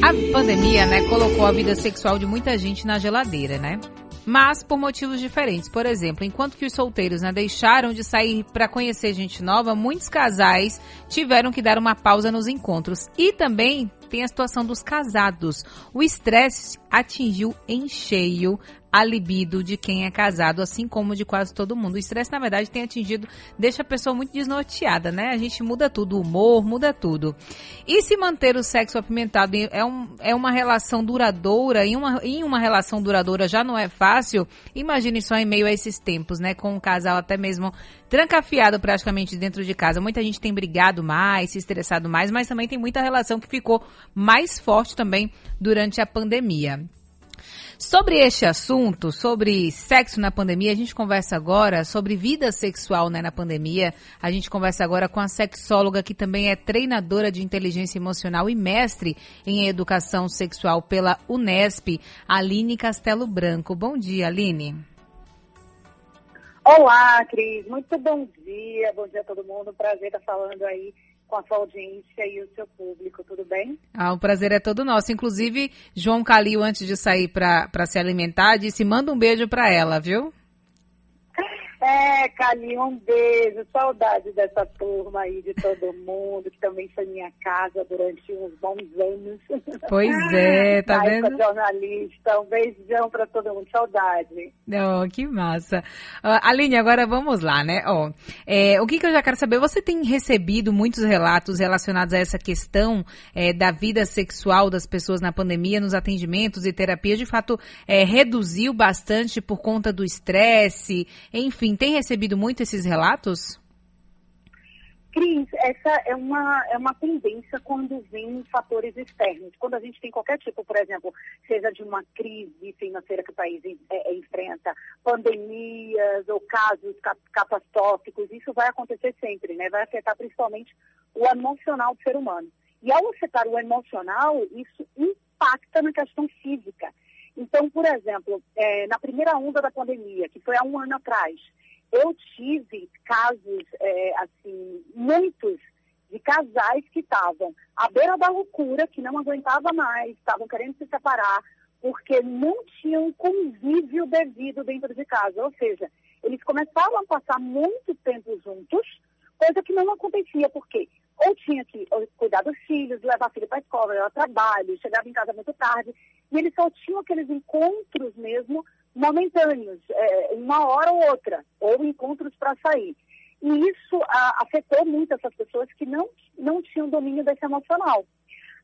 A pandemia, né, colocou a vida sexual de muita gente na geladeira, né? Mas por motivos diferentes. Por exemplo, enquanto que os solteiros né, deixaram de sair para conhecer gente nova, muitos casais tiveram que dar uma pausa nos encontros. E também tem a situação dos casados. O estresse atingiu em cheio a libido de quem é casado, assim como de quase todo mundo. O estresse, na verdade, tem atingido, deixa a pessoa muito desnorteada, né? A gente muda tudo, o humor, muda tudo. E se manter o sexo apimentado é, um, é uma relação duradoura, em uma, em uma relação duradoura já não é fácil, imagine só em meio a esses tempos, né? Com um casal até mesmo trancafiado praticamente dentro de casa. Muita gente tem brigado mais, se estressado mais, mas também tem muita relação que ficou mais forte também durante a pandemia. Sobre este assunto, sobre sexo na pandemia, a gente conversa agora sobre vida sexual né, na pandemia. A gente conversa agora com a sexóloga que também é treinadora de inteligência emocional e mestre em educação sexual pela Unesp, Aline Castelo Branco. Bom dia, Aline. Olá, Cris. Muito bom dia. Bom dia a todo mundo. Prazer estar falando aí com a sua audiência e o seu público, tudo bem? Ah, o prazer é todo nosso. Inclusive, João Calil, antes de sair para se alimentar, disse: manda um beijo para ela, viu? É, Cali, um beijo, saudade dessa turma aí, de todo mundo, que também foi minha casa durante uns bons anos. Pois é, tá vendo? jornalista, um beijão para todo mundo, saudade. Oh, que massa. Uh, Aline, agora vamos lá, né? Oh, é, o que, que eu já quero saber, você tem recebido muitos relatos relacionados a essa questão é, da vida sexual das pessoas na pandemia, nos atendimentos e terapias, de fato, é, reduziu bastante por conta do estresse, enfim, tem recebido muito esses relatos? Cris, essa é uma, é uma tendência quando vem fatores externos. Quando a gente tem qualquer tipo, por exemplo, seja de uma crise financeira que o país é, é, enfrenta, pandemias ou casos catastróficos, isso vai acontecer sempre, né? Vai afetar principalmente o emocional do ser humano. E ao afetar o emocional, isso impacta na questão física. Então, por exemplo, é, na primeira onda da pandemia, que foi há um ano atrás, eu tive casos, é, assim, muitos de casais que estavam à beira da loucura, que não aguentava mais, estavam querendo se separar, porque não tinham convívio devido dentro de casa. Ou seja, eles começavam a passar muito tempo juntos, coisa que não acontecia, porque ou tinha que cuidar dos filhos, levar a filha para a escola, levar trabalho, chegava em casa muito tarde, e eles só tinham aqueles encontros mesmo momentâneos, é, uma hora ou outra, ou encontros para sair. E isso a, afetou muito essas pessoas que não, não tinham domínio desse emocional.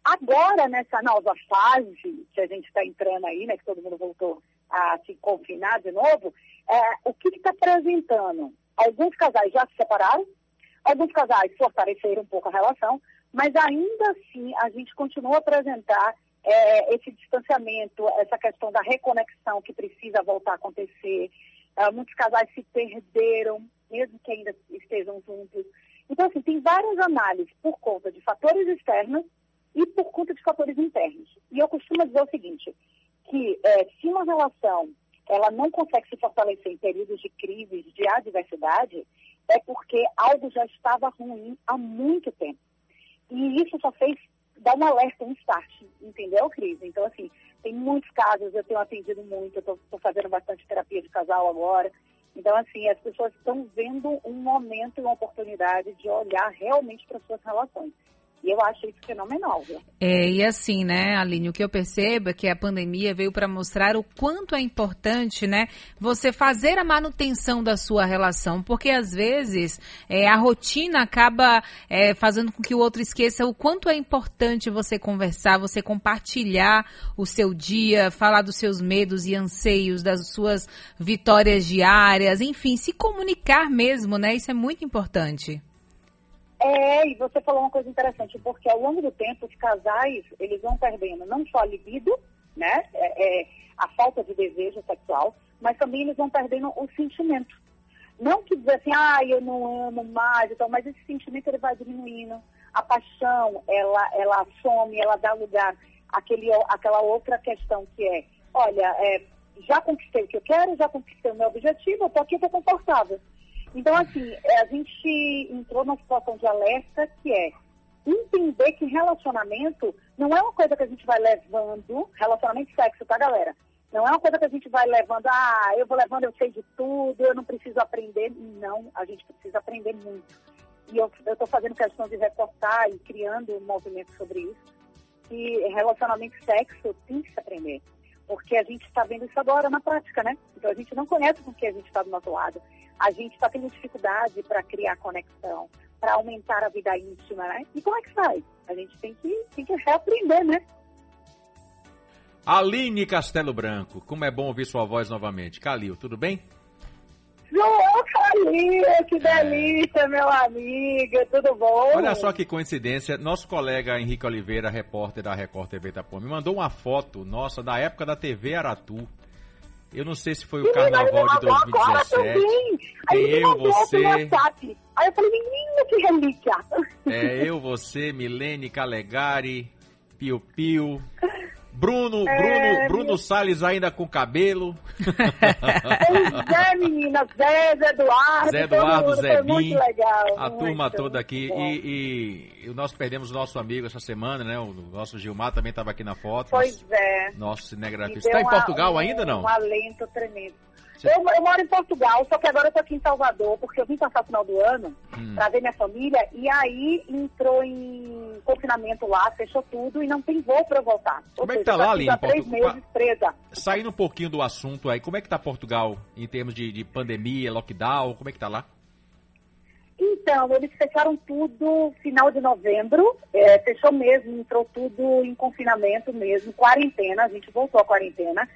Agora, nessa nova fase que a gente está entrando aí, né, que todo mundo voltou a se confinar de novo, é, o que está apresentando? Alguns casais já se separaram, alguns casais fortaleceram um pouco a relação, mas ainda assim a gente continua a apresentar é, esse distanciamento, essa questão da reconexão que precisa voltar a acontecer. Uh, muitos casais se perderam, mesmo que ainda estejam juntos. Então, assim, tem várias análises por conta de fatores externos e por conta de fatores internos. E eu costumo dizer o seguinte, que é, se uma relação ela não consegue se fortalecer em períodos de crise, de adversidade, é porque algo já estava ruim há muito tempo. E isso só fez dar um alerta, um start, entendeu, Cris? Então, assim, tem muitos casos, eu tenho atendido muito, eu estou fazendo bastante terapia de casal agora. Então, assim, as pessoas estão vendo um momento e uma oportunidade de olhar realmente para suas relações. E eu acho isso fenomenal. Viu? É, e assim, né, Aline, o que eu percebo é que a pandemia veio para mostrar o quanto é importante, né, você fazer a manutenção da sua relação, porque às vezes é, a rotina acaba é, fazendo com que o outro esqueça o quanto é importante você conversar, você compartilhar o seu dia, falar dos seus medos e anseios, das suas vitórias diárias, enfim, se comunicar mesmo, né, isso é muito importante. É, e você falou uma coisa interessante, porque ao longo do tempo os casais, eles vão perdendo não só a libido, né, é, é, a falta de desejo sexual, mas também eles vão perdendo o sentimento. Não que dizer assim, ah, eu não amo mais, então, mas esse sentimento ele vai diminuindo. A paixão, ela, ela some, ela dá lugar àquele, àquela outra questão que é, olha, é, já conquistei o que eu quero, já conquistei o meu objetivo, eu tô aqui, estou confortável. Então, assim, é, a gente entrou numa situação de alerta que é entender que relacionamento não é uma coisa que a gente vai levando, relacionamento sexo, tá, galera? Não é uma coisa que a gente vai levando, ah, eu vou levando, eu sei de tudo, eu não preciso aprender. Não, a gente precisa aprender muito. E eu estou fazendo questão de reportar e criando um movimento sobre isso, que relacionamento sexo tem que se aprender. Porque a gente está vendo isso agora na prática, né? Então a gente não conhece com quem a gente está do nosso lado. A gente está tendo dificuldade para criar conexão, para aumentar a vida íntima, né? E como é que faz? A gente tem que, tem que reaprender, né? Aline Castelo Branco, como é bom ouvir sua voz novamente. Calil, tudo bem? João Calil, que delícia, meu amigo, tudo bom? Olha só que coincidência, nosso colega Henrique Oliveira, repórter da Record TV Itapô, me mandou uma foto nossa da época da TV Aratu. Eu não sei se foi o carnaval de 2017. Tem eu, você. Aí eu falei, menino, que relíquia. É, eu, você, Milene Calegari, Pio Pio. Bruno, é, Bruno, Bruno Salles ainda com cabelo. Pois é, menina, Zé, Zé Eduardo. Zé Eduardo, Zé Bim, a turma toda aqui. E, e, nós perdemos o nosso amigo essa semana, né? O nosso Gilmar também estava aqui na foto. Pois nosso, é. Nosso cinegrafista. Está em Portugal um, ainda não? Um alento tremendo. Eu, eu, moro em Portugal, só que agora eu tô aqui em Salvador, porque eu vim passar o final do ano hum. para ver minha família, e aí entrou em confinamento lá, fechou tudo e não tem voo para voltar. Como é que tá lá, Aline? três meses presa. Saindo um pouquinho do assunto aí, como é que tá Portugal em termos de, de pandemia, lockdown, como é que tá lá? Então, eles fecharam tudo final de novembro, é, fechou mesmo, entrou tudo em confinamento mesmo, quarentena, a gente voltou à quarentena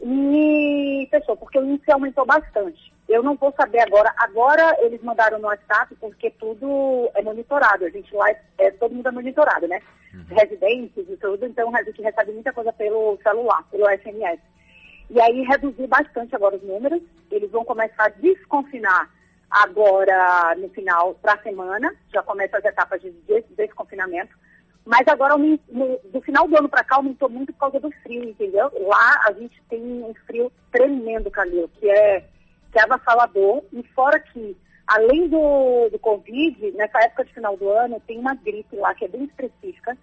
e fechou, porque o índice aumentou bastante. Eu não vou saber agora. Agora eles mandaram no WhatsApp porque tudo é monitorado. A gente lá, é, é todo mundo é monitorado, né? Uhum. Residentes e tudo, então a gente recebe muita coisa pelo celular, pelo SMS. E aí reduziu bastante agora os números. Eles vão começar a desconfinar agora no final, para a semana. Já começam as etapas de desconfinamento. Mas agora, do final do ano para cá, aumentou muito por causa do frio, entendeu? Lá a gente tem um frio tremendo, Calil, que é, que é avassalador. E fora que, além do, do Covid, nessa época de final do ano, tem uma gripe lá que é bem específica,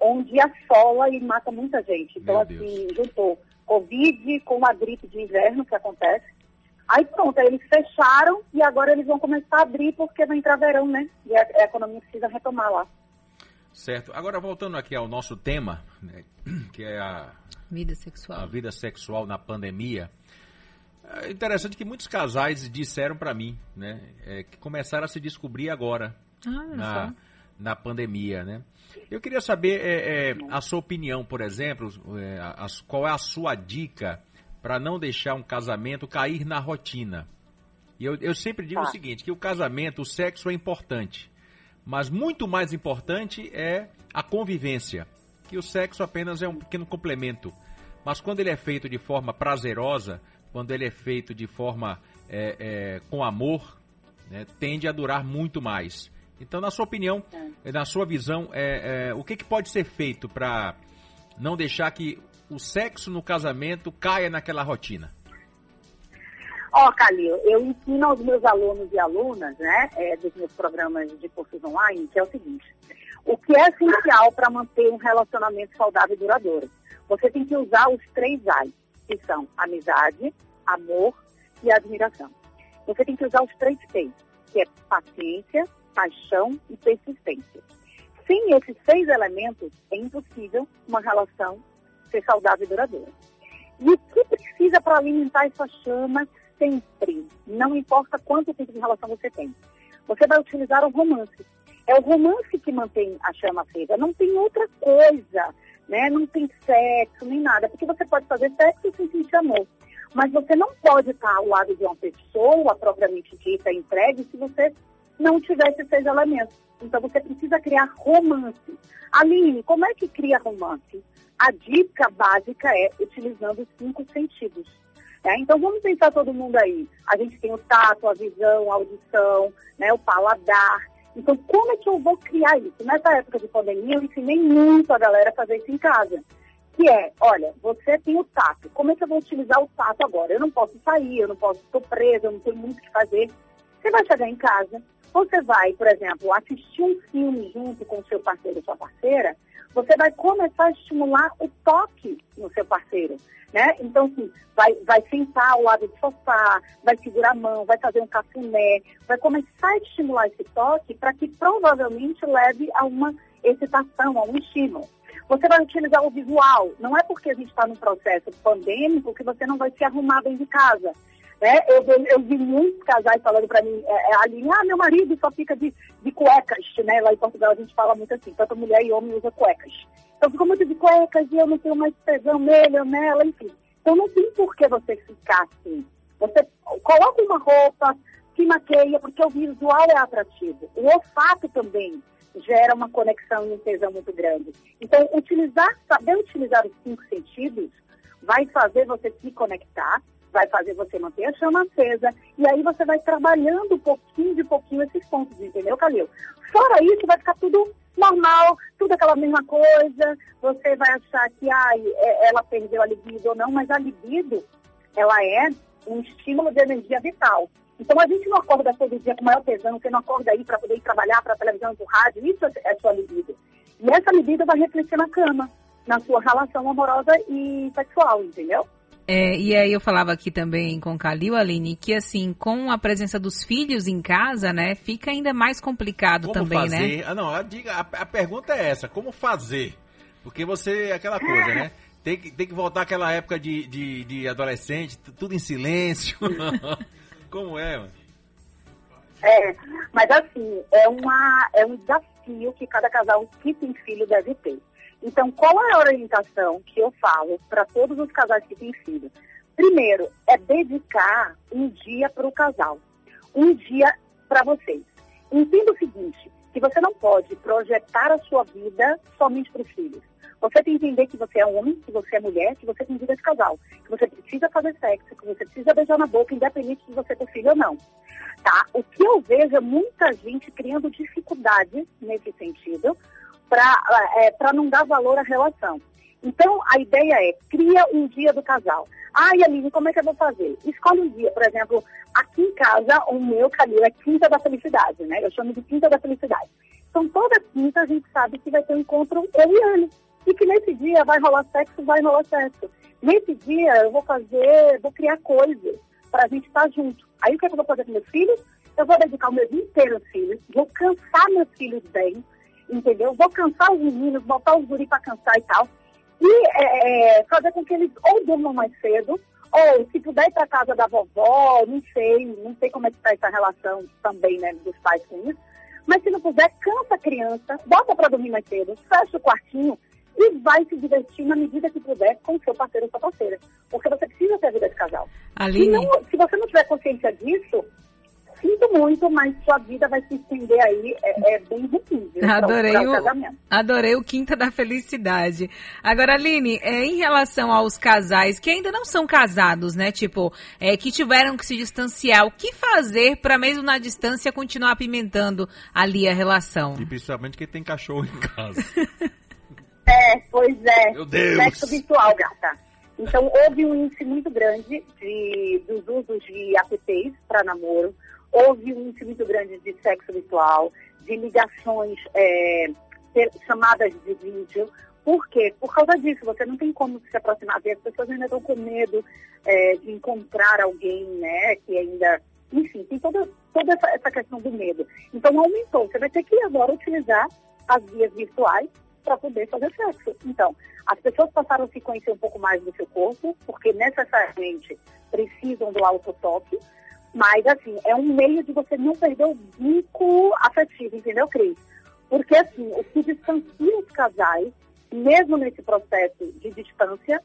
onde assola e mata muita gente. Então, Meu assim, Deus. juntou Covid com a gripe de inverno que acontece. Aí pronto, aí eles fecharam e agora eles vão começar a abrir porque vai entrar verão, né? E a, a economia precisa retomar lá. Certo. Agora voltando aqui ao nosso tema, né, que é a vida sexual. A vida sexual na pandemia. É interessante que muitos casais disseram para mim, né, é, que começaram a se descobrir agora ah, na, na pandemia, né? Eu queria saber é, é, a sua opinião, por exemplo, é, a, qual é a sua dica para não deixar um casamento cair na rotina? E eu, eu sempre digo tá. o seguinte, que o casamento, o sexo é importante, mas muito mais importante é a convivência, que o sexo apenas é um pequeno complemento. Mas quando ele é feito de forma prazerosa, quando ele é feito de forma é, é, com amor, né, tende a durar muito mais. Então, na sua opinião, é. na sua visão, é, é, o que, que pode ser feito para não deixar que o sexo no casamento caia naquela rotina? Ó, oh, Calil, eu ensino aos meus alunos e alunas, né, é, dos meus programas de cursos online, que é o seguinte: o que é essencial para manter um relacionamento saudável e duradouro? Você tem que usar os três A's, que são amizade, amor e admiração. Você tem que usar os três P's, que é paciência, paixão e persistência. Sem esses seis elementos, é impossível uma relação ser saudável e duradoura. E o que precisa para alimentar essa chama sempre, não importa quanto tempo de relação você tem. Você vai utilizar o romance. É o romance que mantém a chama acesa, não tem outra coisa, né? Não tem sexo, nem nada, porque você pode fazer sexo sem sentir amor. Mas você não pode estar ao lado de uma pessoa propriamente dita, entregue, se você não tiver esses elementos. Então você precisa criar romance. Aline, como é que cria romance? A dica básica é utilizando os cinco sentidos. É, então vamos pensar todo mundo aí. A gente tem o tato, a visão, a audição, né, o paladar. Então como é que eu vou criar isso? Nessa época de pandemia eu ensinei muito a galera a fazer isso em casa. Que é, olha, você tem o tato. Como é que eu vou utilizar o tato agora? Eu não posso sair, eu não posso, estou presa, eu não tenho muito o que fazer. Você vai chegar em casa, você vai, por exemplo, assistir um filme junto com o seu parceiro ou sua parceira, você vai começar a estimular o toque no seu parceiro. Né? Então, assim, vai, vai sentar ao lado do sofá, vai segurar a mão, vai fazer um cafuné, vai começar a estimular esse toque para que provavelmente leve a uma excitação, a um estímulo. Você vai utilizar o visual. Não é porque a gente está num processo pandêmico que você não vai se arrumar dentro de casa. Né? Eu, eu, vi muitos casais falando para mim, é, é, ali, ah, meu marido só fica de, de cuecas, né? Lá em Portugal a gente fala muito assim, tanto mulher e homem usa cuecas. Então ficou muito de cuecas e eu não tenho mais tesão nele ou nela, enfim. Então não tem por que você ficar assim. Você coloca uma roupa, se maqueia, porque o visual é atrativo. O olfato também gera uma conexão e um tesão muito grande. Então, utilizar, saber utilizar os cinco sentidos vai fazer você se conectar, vai fazer você manter a chama acesa, e aí você vai trabalhando pouquinho de pouquinho esses pontos, entendeu, Calil? Fora isso, vai ficar tudo normal, tudo aquela mesma coisa, você vai achar que é, ela perdeu a libido ou não, mas a libido, ela é um estímulo de energia vital. Então a gente não acorda todo dia com maior tesão, você não acorda aí para poder ir trabalhar para a televisão para rádio, isso é, é sua libido. E essa libido vai refletir na cama, na sua relação amorosa e sexual, entendeu? É, e aí eu falava aqui também com Calil, Aline, que assim, com a presença dos filhos em casa, né, fica ainda mais complicado como também, né? fazer? né? Ah, não, a, a, a, pergunta é essa, como fazer? Porque você, aquela coisa, né? Tem que, tem que voltar àquela época de, de, de adolescente, tudo em silêncio. como é, mano? É, mas assim, é, uma, é um desafio que cada casal que tem filho deve ter. Então, qual é a orientação que eu falo para todos os casais que têm filho? Primeiro, é dedicar um dia para o casal, um dia para vocês. Entenda o seguinte, que você não pode projetar a sua vida somente para os filhos. Você tem que entender que você é homem, que você é mulher, que você tem vida de casal, que você precisa fazer sexo, que você precisa beijar na boca, independente de você ter filho ou não. Tá? O que eu vejo é muita gente criando dificuldades nesse sentido, para é, não dar valor à relação. Então, a ideia é, cria um dia do casal. Ai, Aline, como é que eu vou fazer? Escolhe um dia, por exemplo, aqui em casa, o meu calil é Quinta da Felicidade, né? Eu chamo de Quinta da Felicidade. Então, toda quinta a gente sabe que vai ter um encontro eu e ele. E que nesse dia vai rolar sexo, vai rolar sexo. Nesse dia eu vou fazer, vou criar coisas para a gente estar tá junto. Aí o que, é que eu vou fazer com meus filhos? Eu vou dedicar o meu dia inteiro aos filhos, vou cansar meus filhos bem, entendeu? Vou cansar os meninos, botar os guri para cansar e tal. E é, é, fazer com que eles ou durmam mais cedo, ou se puder ir para casa da vovó, não sei, não sei como é que está essa relação também, né, dos pais com isso. Mas se não puder, cansa a criança, bota para dormir mais cedo, fecha o quartinho e vai se divertir na medida que puder com o seu parceiro ou sua parceira. Porque você precisa ter a vida de casal. Aline... Se, não, se você não tiver consciência disso, sinto muito, mas sua vida vai se estender aí, é, é bem ruim. Adorei o, adorei o Quinta da Felicidade. Agora, Aline, é, em relação aos casais que ainda não são casados, né? Tipo, é, que tiveram que se distanciar, o que fazer para mesmo na distância continuar apimentando ali a relação? E principalmente quem tem cachorro em casa. é, pois é. Meu Deus! Sexo virtual, gata. Então, houve um índice muito grande de, dos usos de apps para namoro houve um índice muito grande de sexo virtual, de ligações, é, chamadas de vídeo. Por quê? Por causa disso, você não tem como se aproximar, as pessoas ainda estão com medo é, de encontrar alguém, né, que ainda... Enfim, tem toda, toda essa, essa questão do medo. Então, aumentou. Você vai ter que agora utilizar as vias virtuais para poder fazer sexo. Então, as pessoas passaram a se conhecer um pouco mais do seu corpo, porque necessariamente precisam do autotoque, mas, assim, é um meio de você não perder o vínculo afetivo, entendeu, Cris? Porque, assim, o que distancia os casais, mesmo nesse processo de distância,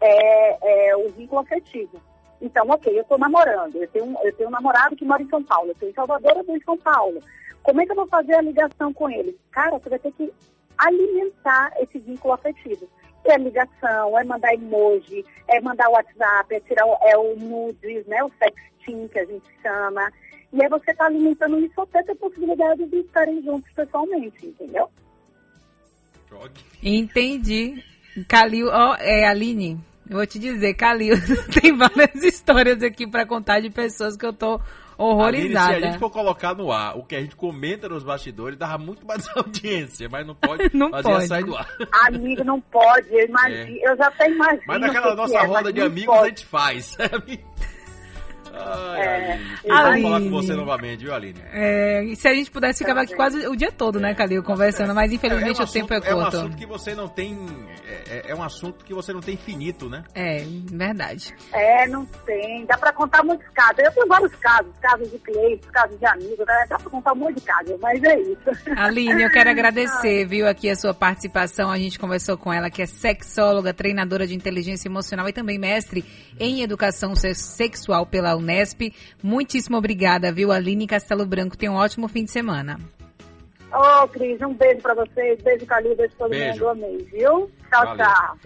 é, é o vínculo afetivo. Então, ok, eu estou namorando, eu tenho, eu tenho um namorado que mora em São Paulo, eu estou em Salvador, eu estou em São Paulo. Como é que eu vou fazer a ligação com ele? Cara, você vai ter que alimentar esse vínculo afetivo. É ligação, é mandar emoji, é mandar WhatsApp, é tirar é o nudes, né, o sexting que a gente chama. E aí você está alimentando isso até ter a possibilidade de estarem juntos pessoalmente, entendeu? Entendi. Calil, ó, oh, é Aline, eu vou te dizer, Calil, tem várias histórias aqui para contar de pessoas que eu tô horrorizada. Aline, se a gente for colocar no ar o que a gente comenta nos bastidores, dava muito mais audiência, mas não pode não fazer pode. sair do ar. Amigo, não pode. Eu, imagino, é. eu já até imagino. Mas naquela nossa é, roda de amigos pode. a gente faz, sabe? Ai, é, Aline. falar com você novamente, viu, Aline? É, se a gente pudesse, ficava aqui quase o dia todo, né, Calil, conversando, mas infelizmente é, um o tempo é curto. É um assunto que você não tem. É, é, um assunto que você não tem infinito, né? É, verdade. É, não tem. Dá pra contar muitos casos. Eu tenho vários casos, casos de clientes, casos de amigos, né? dá pra contar um monte de casos, mas é isso. Aline, eu quero agradecer, viu, aqui a sua participação. A gente conversou com ela, que é sexóloga, treinadora de inteligência emocional e também mestre em educação sexual pela Unesp. Muitíssimo obrigada, viu, Aline Castelo Branco. Tenha um ótimo fim de semana. Ô, oh, Cris, um beijo pra vocês. Beijo, Calil. Beijo todo beijo. mundo. Amei, viu? Tchau, Valeu. tchau.